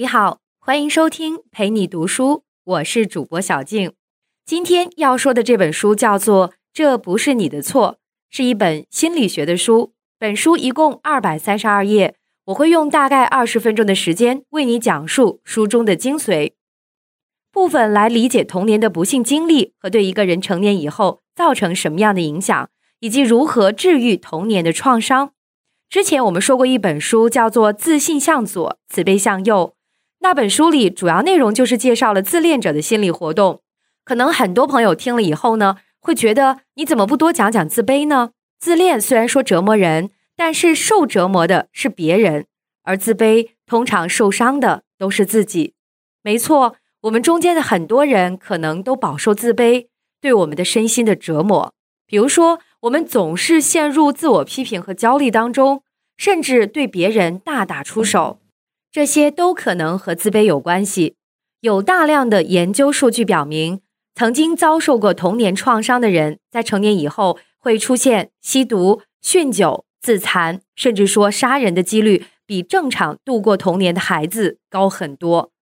你好，欢迎收听陪你读书，我是主播小静。今天要说的这本书叫做《这不是你的错》，是一本心理学的书。本书一共二百三十二页，我会用大概二十分钟的时间为你讲述书中的精髓部分，来理解童年的不幸经历和对一个人成年以后造成什么样的影响，以及如何治愈童年的创伤。之前我们说过一本书，叫做《自信向左，慈悲向右》。那本书里主要内容就是介绍了自恋者的心理活动。可能很多朋友听了以后呢，会觉得你怎么不多讲讲自卑呢？自恋虽然说折磨人，但是受折磨的是别人，而自卑通常受伤的都是自己。没错，我们中间的很多人可能都饱受自卑对我们的身心的折磨。比如说，我们总是陷入自我批评和焦虑当中，甚至对别人大打出手。这些都可能和自卑有关系。有大量的研究数据表明，曾经遭受过童年创伤的人，在成年以后会出现吸毒、酗酒、自残，甚至说杀人的几率，比正常度过童年的孩子高很多。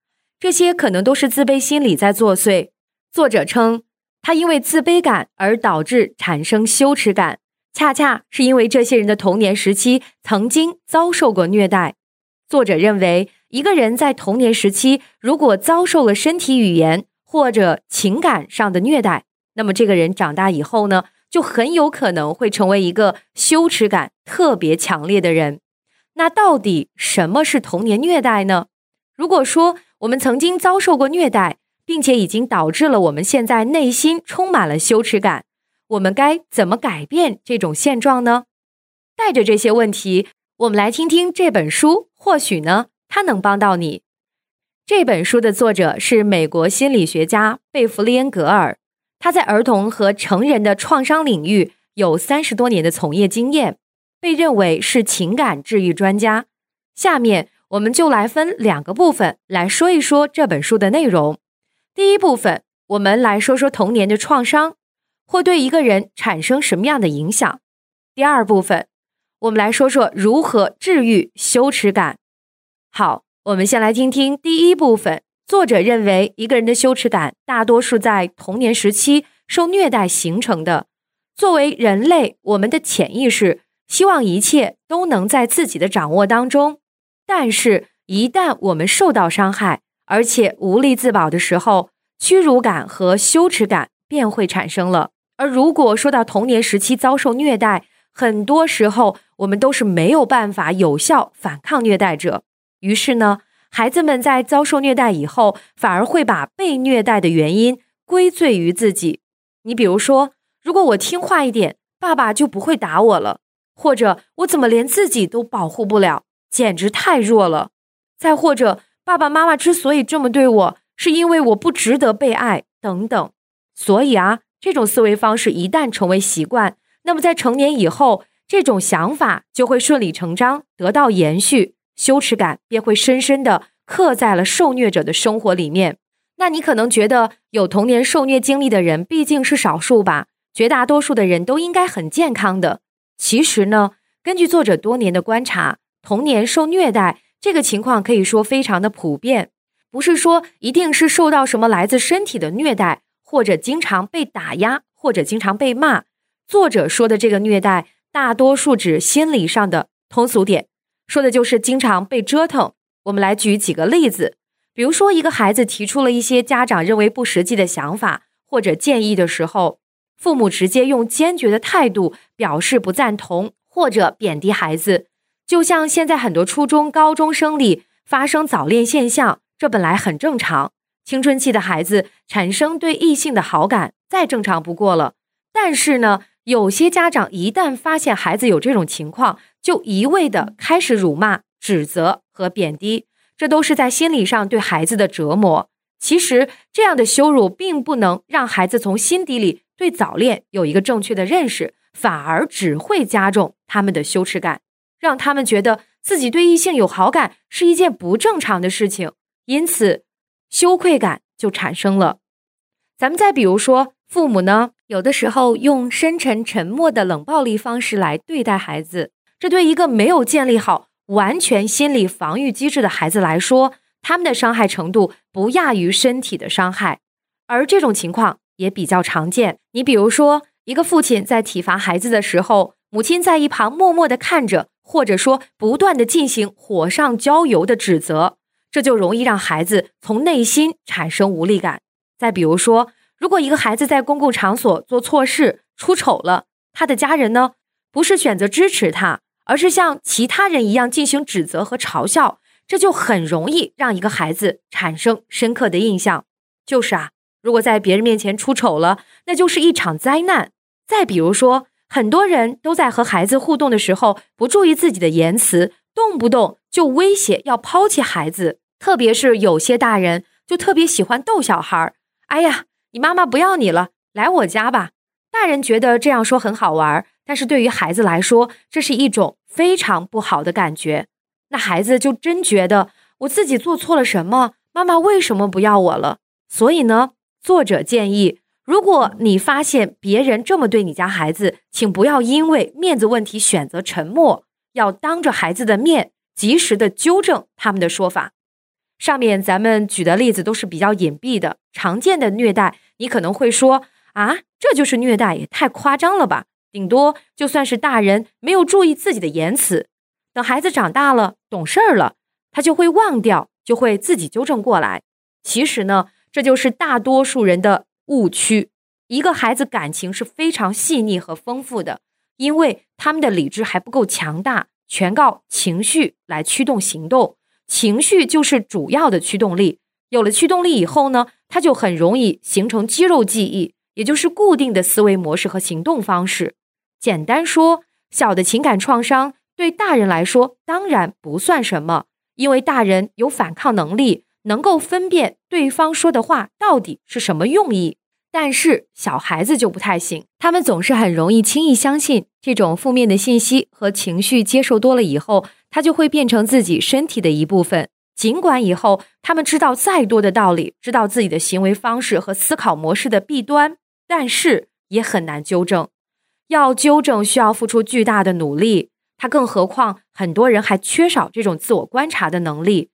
这些可能都是自卑心理在作祟。作者称，他因为自卑感而导致产生羞耻感，恰恰是因为这些人的童年时期曾经遭受过虐待。作者认为，一个人在童年时期如果遭受了身体语言或者情感上的虐待，那么这个人长大以后呢，就很有可能会成为一个羞耻感特别强烈的人。那到底什么是童年虐待呢？如果说我们曾经遭受过虐待，并且已经导致了我们现在内心充满了羞耻感，我们该怎么改变这种现状呢？带着这些问题。我们来听听这本书，或许呢，它能帮到你。这本书的作者是美国心理学家贝弗利恩格尔，他在儿童和成人的创伤领域有三十多年的从业经验，被认为是情感治愈专家。下面我们就来分两个部分来说一说这本书的内容。第一部分，我们来说说童年的创伤会对一个人产生什么样的影响。第二部分。我们来说说如何治愈羞耻感。好，我们先来听听第一部分。作者认为，一个人的羞耻感大多数在童年时期受虐待形成的。作为人类，我们的潜意识希望一切都能在自己的掌握当中，但是，一旦我们受到伤害，而且无力自保的时候，屈辱感和羞耻感便会产生了。而如果说到童年时期遭受虐待，很多时候，我们都是没有办法有效反抗虐待者。于是呢，孩子们在遭受虐待以后，反而会把被虐待的原因归罪于自己。你比如说，如果我听话一点，爸爸就不会打我了；或者我怎么连自己都保护不了，简直太弱了；再或者，爸爸妈妈之所以这么对我，是因为我不值得被爱等等。所以啊，这种思维方式一旦成为习惯。那么，在成年以后，这种想法就会顺理成章得到延续，羞耻感便会深深的刻在了受虐者的生活里面。那你可能觉得有童年受虐经历的人毕竟是少数吧？绝大多数的人都应该很健康的。其实呢，根据作者多年的观察，童年受虐待这个情况可以说非常的普遍，不是说一定是受到什么来自身体的虐待，或者经常被打压，或者经常被骂。作者说的这个虐待，大多数指心理上的通俗点，说的就是经常被折腾。我们来举几个例子，比如说一个孩子提出了一些家长认为不实际的想法或者建议的时候，父母直接用坚决的态度表示不赞同或者贬低孩子。就像现在很多初中高中生里发生早恋现象，这本来很正常，青春期的孩子产生对异性的好感再正常不过了，但是呢？有些家长一旦发现孩子有这种情况，就一味的开始辱骂、指责和贬低，这都是在心理上对孩子的折磨。其实，这样的羞辱并不能让孩子从心底里对早恋有一个正确的认识，反而只会加重他们的羞耻感，让他们觉得自己对异性有好感是一件不正常的事情，因此羞愧感就产生了。咱们再比如说，父母呢？有的时候用深沉沉默的冷暴力方式来对待孩子，这对一个没有建立好完全心理防御机制的孩子来说，他们的伤害程度不亚于身体的伤害，而这种情况也比较常见。你比如说，一个父亲在体罚孩子的时候，母亲在一旁默默的看着，或者说不断的进行火上浇油的指责，这就容易让孩子从内心产生无力感。再比如说，如果一个孩子在公共场所做错事出丑了，他的家人呢，不是选择支持他，而是像其他人一样进行指责和嘲笑，这就很容易让一个孩子产生深刻的印象。就是啊，如果在别人面前出丑了，那就是一场灾难。再比如说，很多人都在和孩子互动的时候不注意自己的言辞，动不动就威胁要抛弃孩子，特别是有些大人就特别喜欢逗小孩儿。哎呀，你妈妈不要你了，来我家吧。大人觉得这样说很好玩，但是对于孩子来说，这是一种非常不好的感觉。那孩子就真觉得我自己做错了什么，妈妈为什么不要我了？所以呢，作者建议，如果你发现别人这么对你家孩子，请不要因为面子问题选择沉默，要当着孩子的面及时的纠正他们的说法。上面咱们举的例子都是比较隐蔽的、常见的虐待，你可能会说。啊，这就是虐待，也太夸张了吧！顶多就算是大人没有注意自己的言辞，等孩子长大了、懂事儿了，他就会忘掉，就会自己纠正过来。其实呢，这就是大多数人的误区。一个孩子感情是非常细腻和丰富的，因为他们的理智还不够强大，全靠情绪来驱动行动。情绪就是主要的驱动力。有了驱动力以后呢，他就很容易形成肌肉记忆。也就是固定的思维模式和行动方式。简单说，小的情感创伤对大人来说当然不算什么，因为大人有反抗能力，能够分辨对方说的话到底是什么用意。但是小孩子就不太行，他们总是很容易轻易相信这种负面的信息和情绪，接受多了以后，他就会变成自己身体的一部分。尽管以后他们知道再多的道理，知道自己的行为方式和思考模式的弊端。但是也很难纠正，要纠正需要付出巨大的努力。他更何况很多人还缺少这种自我观察的能力。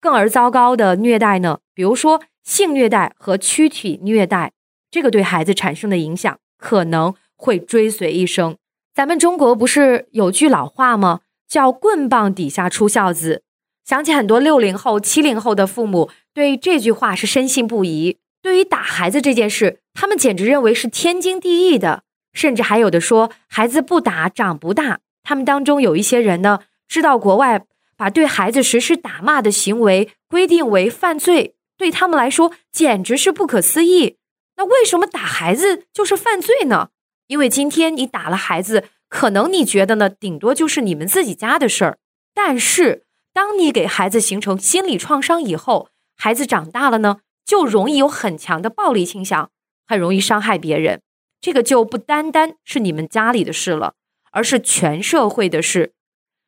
更而糟糕的虐待呢？比如说性虐待和躯体虐待，这个对孩子产生的影响可能会追随一生。咱们中国不是有句老话吗？叫“棍棒底下出孝子”。想起很多六零后、七零后的父母对这句话是深信不疑。对于打孩子这件事，他们简直认为是天经地义的，甚至还有的说孩子不打长不大。他们当中有一些人呢，知道国外把对孩子实施打骂的行为规定为犯罪，对他们来说简直是不可思议。那为什么打孩子就是犯罪呢？因为今天你打了孩子，可能你觉得呢，顶多就是你们自己家的事儿。但是当你给孩子形成心理创伤以后，孩子长大了呢？就容易有很强的暴力倾向，很容易伤害别人。这个就不单单是你们家里的事了，而是全社会的事。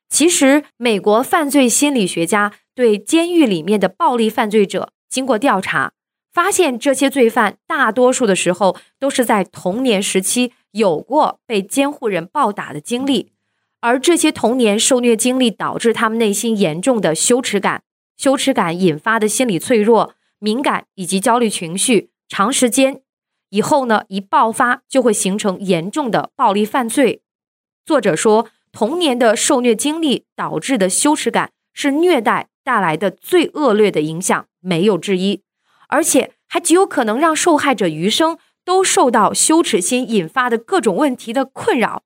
其实，美国犯罪心理学家对监狱里面的暴力犯罪者经过调查，发现这些罪犯大多数的时候都是在童年时期有过被监护人暴打的经历，而这些童年受虐经历导致他们内心严重的羞耻感，羞耻感引发的心理脆弱。敏感以及焦虑情绪，长时间以后呢，一爆发就会形成严重的暴力犯罪。作者说，童年的受虐经历导致的羞耻感是虐待带来的最恶劣的影响，没有之一，而且还极有可能让受害者余生都受到羞耻心引发的各种问题的困扰。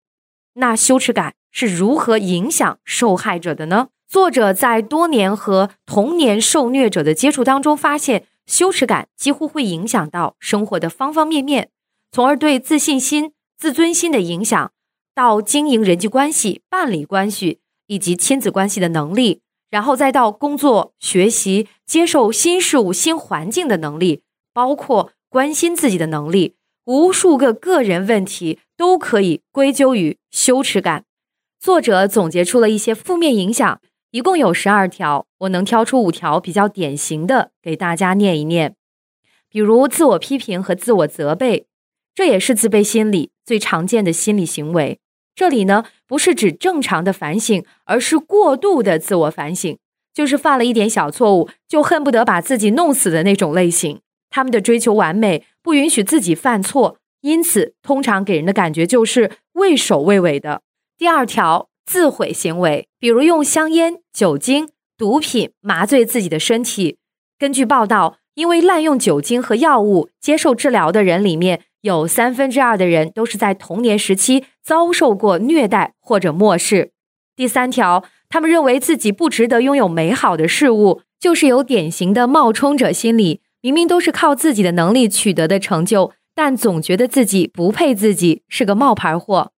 那羞耻感是如何影响受害者的呢？作者在多年和童年受虐者的接触当中，发现羞耻感几乎会影响到生活的方方面面，从而对自信心、自尊心的影响，到经营人际关系、伴侣关系以及亲子关系的能力，然后再到工作、学习、接受新事物、新环境的能力，包括关心自己的能力，无数个个人问题都可以归咎于羞耻感。作者总结出了一些负面影响。一共有十二条，我能挑出五条比较典型的给大家念一念。比如自我批评和自我责备，这也是自卑心理最常见的心理行为。这里呢，不是指正常的反省，而是过度的自我反省。就是犯了一点小错误就恨不得把自己弄死的那种类型。他们的追求完美，不允许自己犯错，因此通常给人的感觉就是畏首畏尾的。第二条，自毁行为，比如用香烟、酒精、毒品麻醉自己的身体。根据报道，因为滥用酒精和药物接受治疗的人里面，有三分之二的人都是在童年时期遭受过虐待或者漠视。第三条，他们认为自己不值得拥有美好的事物，就是有典型的冒充者心理。明明都是靠自己的能力取得的成就，但总觉得自己不配，自己是个冒牌货，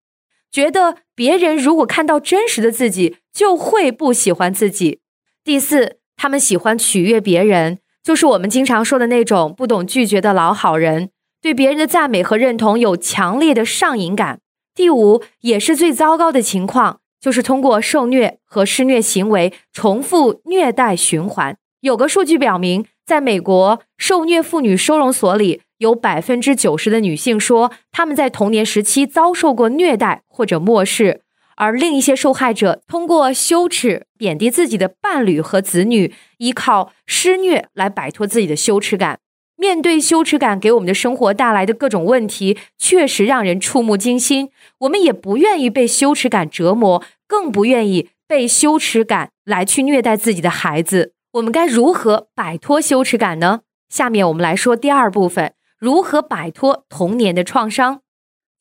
觉得别人如果看到真实的自己，就会不喜欢自己。第四，他们喜欢取悦别人，就是我们经常说的那种不懂拒绝的老好人，对别人的赞美和认同有强烈的上瘾感。第五，也是最糟糕的情况。就是通过受虐和施虐行为重复虐待循环。有个数据表明，在美国受虐妇女收容所里，有百分之九十的女性说她们在童年时期遭受过虐待或者漠视，而另一些受害者通过羞耻、贬低自己的伴侣和子女，依靠施虐来摆脱自己的羞耻感。面对羞耻感给我们的生活带来的各种问题，确实让人触目惊心。我们也不愿意被羞耻感折磨，更不愿意被羞耻感来去虐待自己的孩子。我们该如何摆脱羞耻感呢？下面我们来说第二部分：如何摆脱童年的创伤。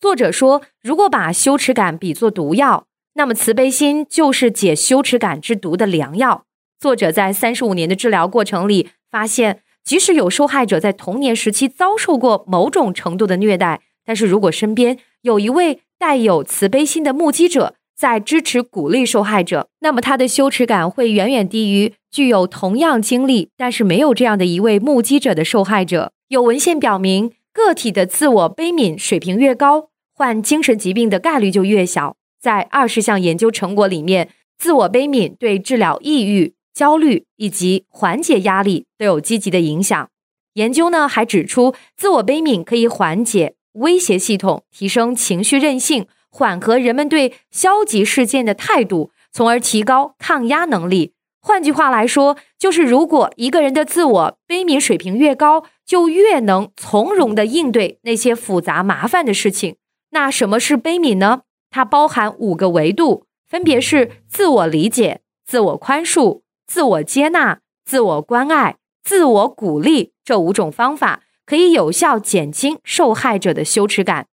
作者说，如果把羞耻感比作毒药，那么慈悲心就是解羞耻感之毒的良药。作者在三十五年的治疗过程里发现。即使有受害者在童年时期遭受过某种程度的虐待，但是如果身边有一位带有慈悲心的目击者在支持鼓励受害者，那么他的羞耻感会远远低于具有同样经历但是没有这样的一位目击者的受害者。有文献表明，个体的自我悲悯水平越高，患精神疾病的概率就越小。在二十项研究成果里面，自我悲悯对治疗抑郁。焦虑以及缓解压力都有积极的影响。研究呢还指出，自我悲悯可以缓解威胁系统，提升情绪韧性，缓和人们对消极事件的态度，从而提高抗压能力。换句话来说，就是如果一个人的自我悲悯水平越高，就越能从容的应对那些复杂麻烦的事情。那什么是悲悯呢？它包含五个维度，分别是自我理解、自我宽恕。自我接纳、自我关爱、自我鼓励这五种方法可以有效减轻受害者的羞耻感。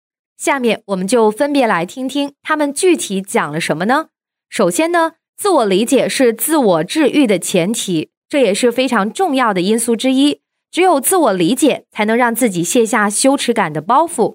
下面我们就分别来听听他们具体讲了什么呢？首先呢，自我理解是自我治愈的前提，这也是非常重要的因素之一。只有自我理解，才能让自己卸下羞耻感的包袱。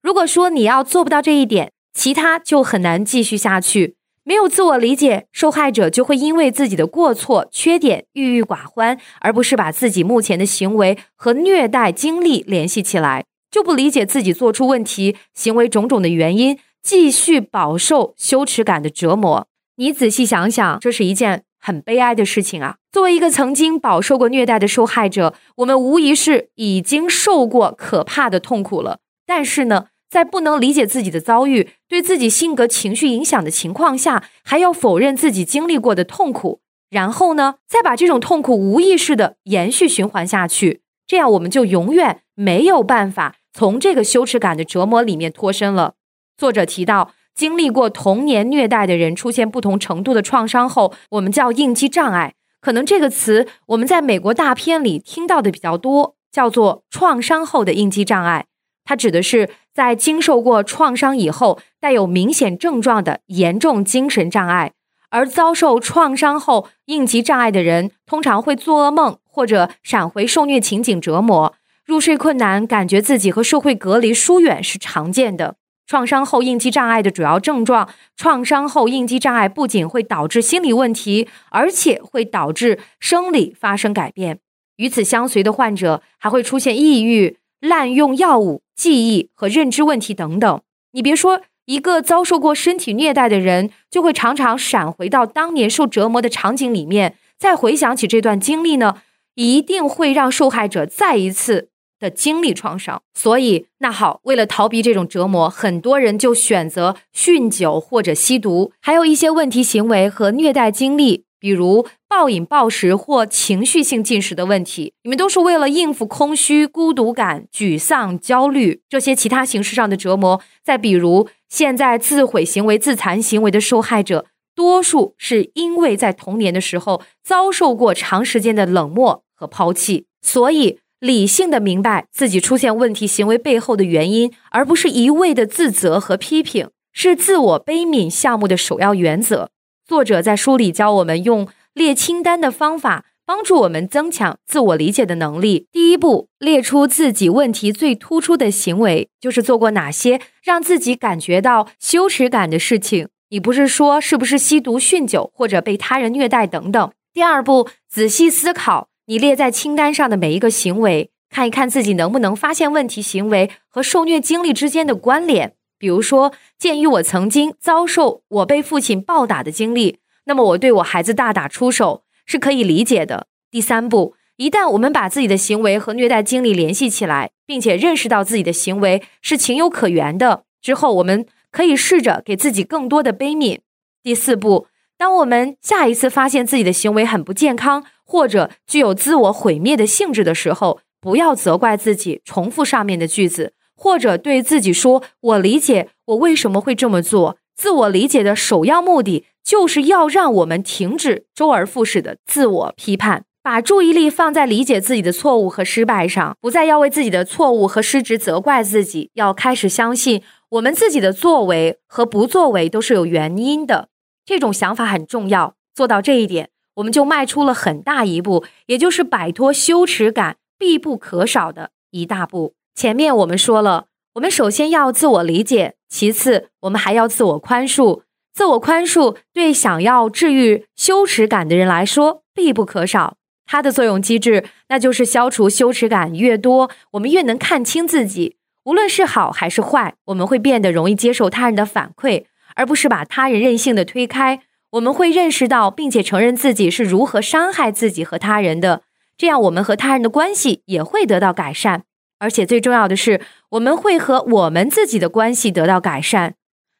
如果说你要做不到这一点，其他就很难继续下去。没有自我理解，受害者就会因为自己的过错、缺点郁郁寡欢，而不是把自己目前的行为和虐待经历联系起来，就不理解自己做出问题行为种种的原因，继续饱受羞耻感的折磨。你仔细想想，这是一件很悲哀的事情啊！作为一个曾经饱受过虐待的受害者，我们无疑是已经受过可怕的痛苦了。但是呢？在不能理解自己的遭遇、对自己性格、情绪影响的情况下，还要否认自己经历过的痛苦，然后呢，再把这种痛苦无意识的延续循环下去，这样我们就永远没有办法从这个羞耻感的折磨里面脱身了。作者提到，经历过童年虐待的人出现不同程度的创伤后，我们叫应激障碍。可能这个词我们在美国大片里听到的比较多，叫做创伤后的应激障碍。它指的是在经受过创伤以后，带有明显症状的严重精神障碍。而遭受创伤后应激障碍的人，通常会做噩梦或者闪回受虐情景折磨，入睡困难，感觉自己和社会隔离疏远是常见的。创伤后应激障碍的主要症状，创伤后应激障碍不仅会导致心理问题，而且会导致生理发生改变。与此相随的患者还会出现抑郁。滥用药物、记忆和认知问题等等，你别说，一个遭受过身体虐待的人，就会常常闪回到当年受折磨的场景里面，再回想起这段经历呢，一定会让受害者再一次的经历创伤。所以，那好，为了逃避这种折磨，很多人就选择酗酒或者吸毒，还有一些问题行为和虐待经历，比如暴饮暴食或情绪性进食的问题，你们都是为了应付空虚、孤独感、沮丧、焦虑这些其他形式上的折磨。再比如，现在自毁行为、自残行为的受害者，多数是因为在童年的时候遭受过长时间的冷漠和抛弃，所以。理性的明白自己出现问题行为背后的原因，而不是一味的自责和批评，是自我悲悯项目的首要原则。作者在书里教我们用列清单的方法，帮助我们增强自我理解的能力。第一步，列出自己问题最突出的行为，就是做过哪些让自己感觉到羞耻感的事情。你不是说是不是吸毒、酗酒或者被他人虐待等等？第二步，仔细思考。你列在清单上的每一个行为，看一看自己能不能发现问题行为和受虐经历之间的关联。比如说，鉴于我曾经遭受我被父亲暴打的经历，那么我对我孩子大打出手是可以理解的。第三步，一旦我们把自己的行为和虐待经历联系起来，并且认识到自己的行为是情有可原的之后，我们可以试着给自己更多的悲悯。第四步，当我们下一次发现自己的行为很不健康，或者具有自我毁灭的性质的时候，不要责怪自己，重复上面的句子，或者对自己说：“我理解我为什么会这么做。”自我理解的首要目的就是要让我们停止周而复始的自我批判，把注意力放在理解自己的错误和失败上，不再要为自己的错误和失职责怪自己，要开始相信我们自己的作为和不作为都是有原因的。这种想法很重要，做到这一点。我们就迈出了很大一步，也就是摆脱羞耻感必不可少的一大步。前面我们说了，我们首先要自我理解，其次我们还要自我宽恕。自我宽恕对想要治愈羞耻感的人来说必不可少。它的作用机制，那就是消除羞耻感越多，我们越能看清自己。无论是好还是坏，我们会变得容易接受他人的反馈，而不是把他人任性的推开。我们会认识到，并且承认自己是如何伤害自己和他人的，这样我们和他人的关系也会得到改善。而且最重要的是，我们会和我们自己的关系得到改善。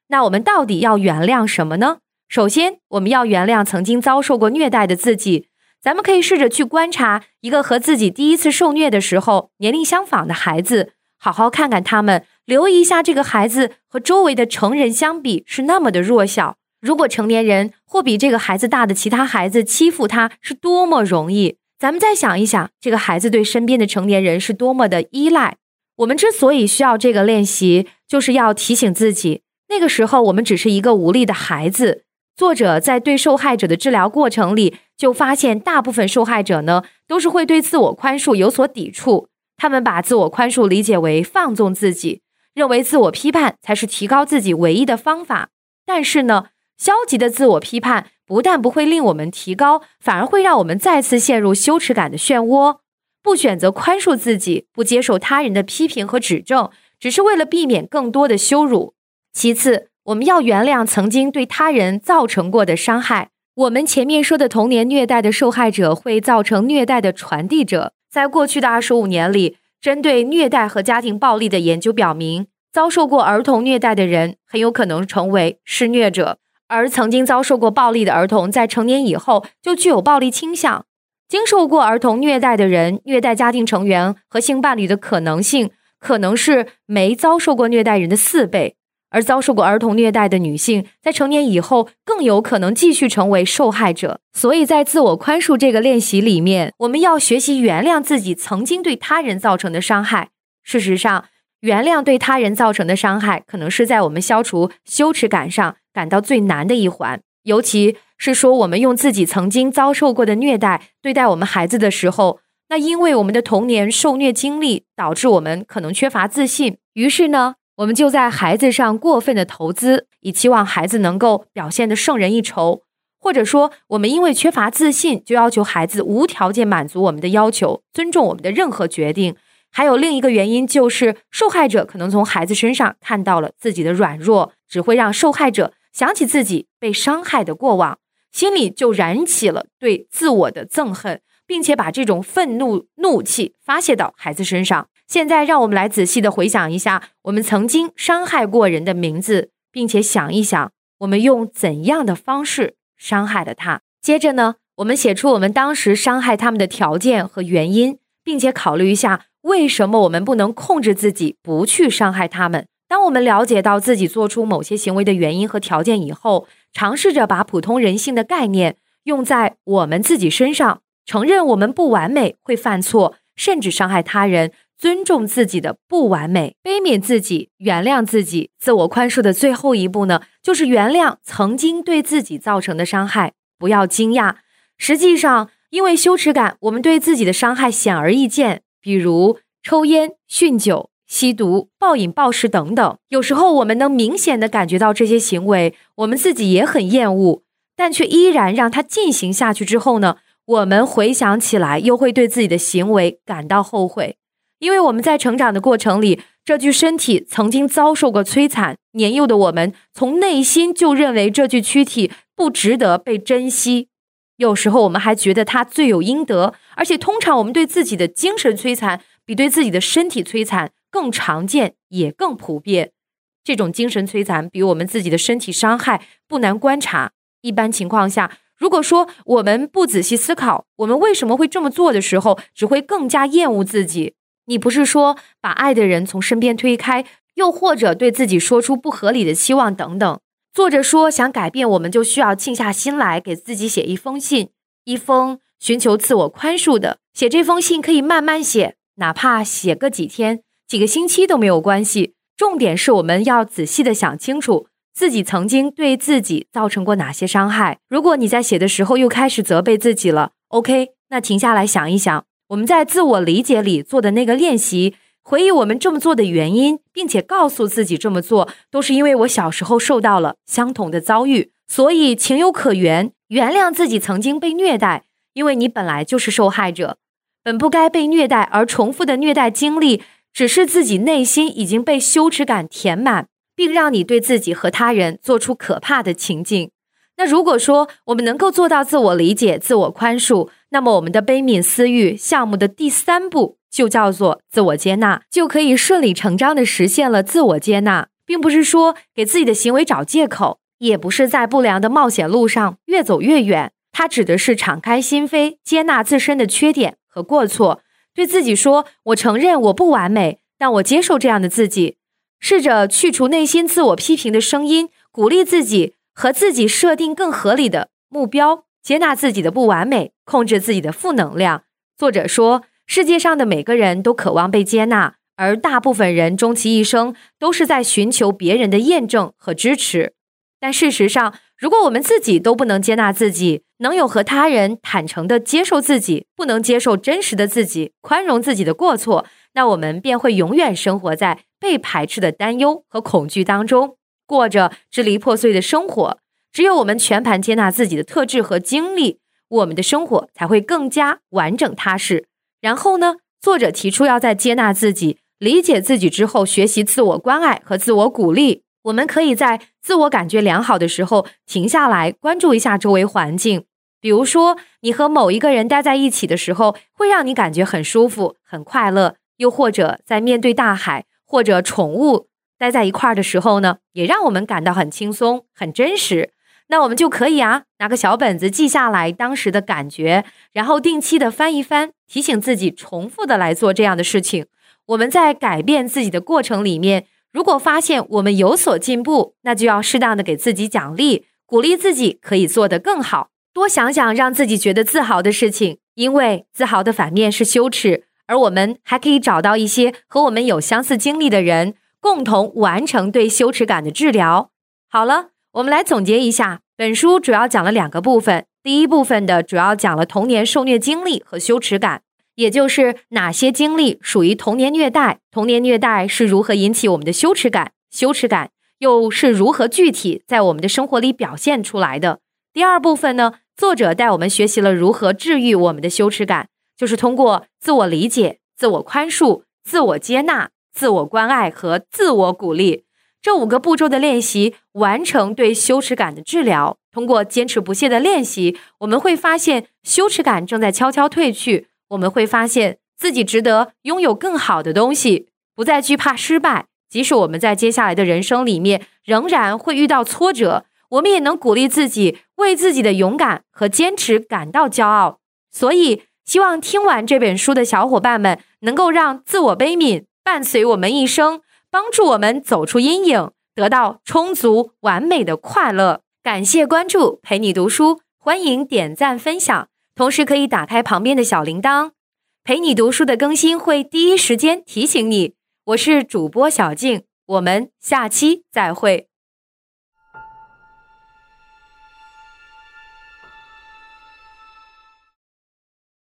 那我们到底要原谅什么呢？首先，我们要原谅曾经遭受过虐待的自己。咱们可以试着去观察一个和自己第一次受虐的时候年龄相仿的孩子，好好看看他们，留意一下这个孩子和周围的成人相比是那么的弱小。如果成年人或比这个孩子大的其他孩子欺负他，是多么容易。咱们再想一想，这个孩子对身边的成年人是多么的依赖。我们之所以需要这个练习，就是要提醒自己，那个时候我们只是一个无力的孩子。作者在对受害者的治疗过程里，就发现大部分受害者呢，都是会对自我宽恕有所抵触。他们把自我宽恕理解为放纵自己，认为自我批判才是提高自己唯一的方法。但是呢？消极的自我批判不但不会令我们提高，反而会让我们再次陷入羞耻感的漩涡。不选择宽恕自己，不接受他人的批评和指正，只是为了避免更多的羞辱。其次，我们要原谅曾经对他人造成过的伤害。我们前面说的童年虐待的受害者会造成虐待的传递者。在过去的二十五年里，针对虐待和家庭暴力的研究表明，遭受过儿童虐待的人很有可能成为施虐者。而曾经遭受过暴力的儿童，在成年以后就具有暴力倾向。经受过儿童虐待的人，虐待家庭成员和性伴侣的可能性，可能是没遭受过虐待人的四倍。而遭受过儿童虐待的女性，在成年以后更有可能继续成为受害者。所以在自我宽恕这个练习里面，我们要学习原谅自己曾经对他人造成的伤害。事实上，原谅对他人造成的伤害，可能是在我们消除羞耻感上。感到最难的一环，尤其是说我们用自己曾经遭受过的虐待对待我们孩子的时候，那因为我们的童年受虐经历导致我们可能缺乏自信，于是呢，我们就在孩子上过分的投资，以期望孩子能够表现的胜人一筹，或者说我们因为缺乏自信，就要求孩子无条件满足我们的要求，尊重我们的任何决定。还有另一个原因就是，受害者可能从孩子身上看到了自己的软弱，只会让受害者。想起自己被伤害的过往，心里就燃起了对自我的憎恨，并且把这种愤怒、怒气发泄到孩子身上。现在，让我们来仔细的回想一下我们曾经伤害过人的名字，并且想一想我们用怎样的方式伤害了他。接着呢，我们写出我们当时伤害他们的条件和原因，并且考虑一下为什么我们不能控制自己不去伤害他们。当我们了解到自己做出某些行为的原因和条件以后，尝试着把普通人性的概念用在我们自己身上，承认我们不完美，会犯错，甚至伤害他人。尊重自己的不完美，悲悯自己，原谅自己，自我宽恕的最后一步呢，就是原谅曾经对自己造成的伤害。不要惊讶，实际上，因为羞耻感，我们对自己的伤害显而易见，比如抽烟、酗酒、吸毒、暴饮暴食等等。有时候，我们能明显的感觉到这些行为，我们自己也很厌恶，但却依然让它进行下去。之后呢，我们回想起来，又会对自己的行为感到后悔。因为我们在成长的过程里，这具身体曾经遭受过摧残。年幼的我们从内心就认为这具躯体不值得被珍惜，有时候我们还觉得它罪有应得。而且，通常我们对自己的精神摧残比对自己的身体摧残更常见，也更普遍。这种精神摧残比我们自己的身体伤害不难观察。一般情况下，如果说我们不仔细思考我们为什么会这么做的时候，只会更加厌恶自己。你不是说把爱的人从身边推开，又或者对自己说出不合理的期望等等？作者说，想改变，我们就需要静下心来，给自己写一封信，一封寻求自我宽恕的。写这封信可以慢慢写，哪怕写个几天、几个星期都没有关系。重点是我们要仔细的想清楚自己曾经对自己造成过哪些伤害。如果你在写的时候又开始责备自己了，OK，那停下来想一想。我们在自我理解里做的那个练习，回忆我们这么做的原因，并且告诉自己这么做都是因为我小时候受到了相同的遭遇，所以情有可原。原谅自己曾经被虐待，因为你本来就是受害者，本不该被虐待，而重复的虐待经历，只是自己内心已经被羞耻感填满，并让你对自己和他人做出可怕的情境。那如果说我们能够做到自我理解、自我宽恕，那么我们的悲悯私欲项目的第三步就叫做自我接纳，就可以顺理成章的实现了自我接纳，并不是说给自己的行为找借口，也不是在不良的冒险路上越走越远。它指的是敞开心扉，接纳自身的缺点和过错，对自己说：“我承认我不完美，但我接受这样的自己。”试着去除内心自我批评的声音，鼓励自己。和自己设定更合理的目标，接纳自己的不完美，控制自己的负能量。作者说，世界上的每个人都渴望被接纳，而大部分人终其一生都是在寻求别人的验证和支持。但事实上，如果我们自己都不能接纳自己，能有和他人坦诚的接受自己，不能接受真实的自己，宽容自己的过错，那我们便会永远生活在被排斥的担忧和恐惧当中。过着支离破碎的生活，只有我们全盘接纳自己的特质和经历，我们的生活才会更加完整踏实。然后呢，作者提出要在接纳自己、理解自己之后，学习自我关爱和自我鼓励。我们可以在自我感觉良好的时候停下来，关注一下周围环境。比如说，你和某一个人待在一起的时候，会让你感觉很舒服、很快乐；又或者在面对大海或者宠物。待在一块儿的时候呢，也让我们感到很轻松、很真实。那我们就可以啊，拿个小本子记下来当时的感觉，然后定期的翻一翻，提醒自己重复的来做这样的事情。我们在改变自己的过程里面，如果发现我们有所进步，那就要适当的给自己奖励，鼓励自己可以做得更好。多想想让自己觉得自豪的事情，因为自豪的反面是羞耻。而我们还可以找到一些和我们有相似经历的人。共同完成对羞耻感的治疗。好了，我们来总结一下，本书主要讲了两个部分。第一部分的主要讲了童年受虐经历和羞耻感，也就是哪些经历属于童年虐待，童年虐待是如何引起我们的羞耻感，羞耻感又是如何具体在我们的生活里表现出来的。第二部分呢，作者带我们学习了如何治愈我们的羞耻感，就是通过自我理解、自我宽恕、自我接纳。自我关爱和自我鼓励这五个步骤的练习，完成对羞耻感的治疗。通过坚持不懈的练习，我们会发现羞耻感正在悄悄退去。我们会发现自己值得拥有更好的东西，不再惧怕失败。即使我们在接下来的人生里面仍然会遇到挫折，我们也能鼓励自己为自己的勇敢和坚持感到骄傲。所以，希望听完这本书的小伙伴们能够让自我悲悯伴随我们一生，帮助我们走出阴影，得到充足完美的快乐。感谢关注，陪你读书，欢迎点赞分享，同时可以打开旁边的小铃铛，陪你读书的更新会第一时间提醒你。我是主播小静，我们下期再会。